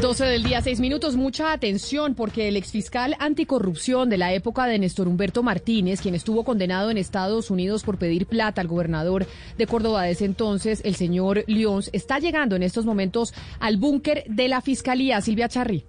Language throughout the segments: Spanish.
12 del día, 6 minutos. Mucha atención porque el exfiscal anticorrupción de la época de Néstor Humberto Martínez, quien estuvo condenado en Estados Unidos por pedir plata al gobernador de Córdoba de ese entonces, el señor Lyons, está llegando en estos momentos al búnker de la Fiscalía. Silvia Charri.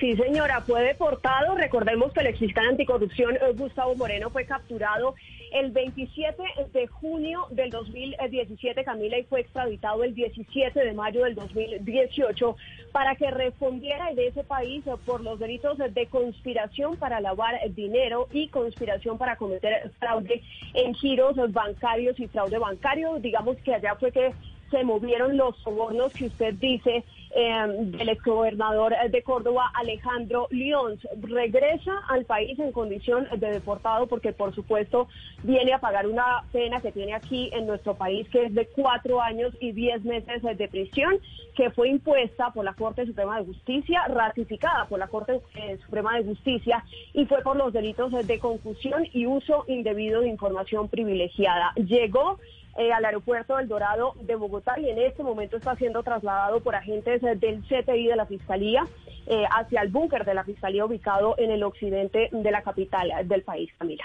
Sí, señora, fue deportado. Recordemos que el exfiscal anticorrupción eh, Gustavo Moreno fue capturado el 27 de junio del 2017, Camila, y fue extraditado el 17 de mayo del 2018 para que respondiera de ese país por los delitos de conspiración para lavar dinero y conspiración para cometer fraude en giros bancarios y fraude bancario. Digamos que allá fue que se movieron los sobornos que usted dice eh, del exgobernador de Córdoba, Alejandro Lyons. Regresa al país en condición de deportado porque, por supuesto, viene a pagar una pena que tiene aquí en nuestro país, que es de cuatro años y diez meses de prisión, que fue impuesta por la Corte Suprema de Justicia, ratificada por la Corte eh, Suprema de Justicia, y fue por los delitos de confusión y uso indebido de información privilegiada. Llegó eh, al aeropuerto del Dorado de Bogotá y en este momento está siendo trasladado por agentes eh, del CTI de la Fiscalía eh, hacia el búnker de la Fiscalía ubicado en el occidente de la capital del país, Camila.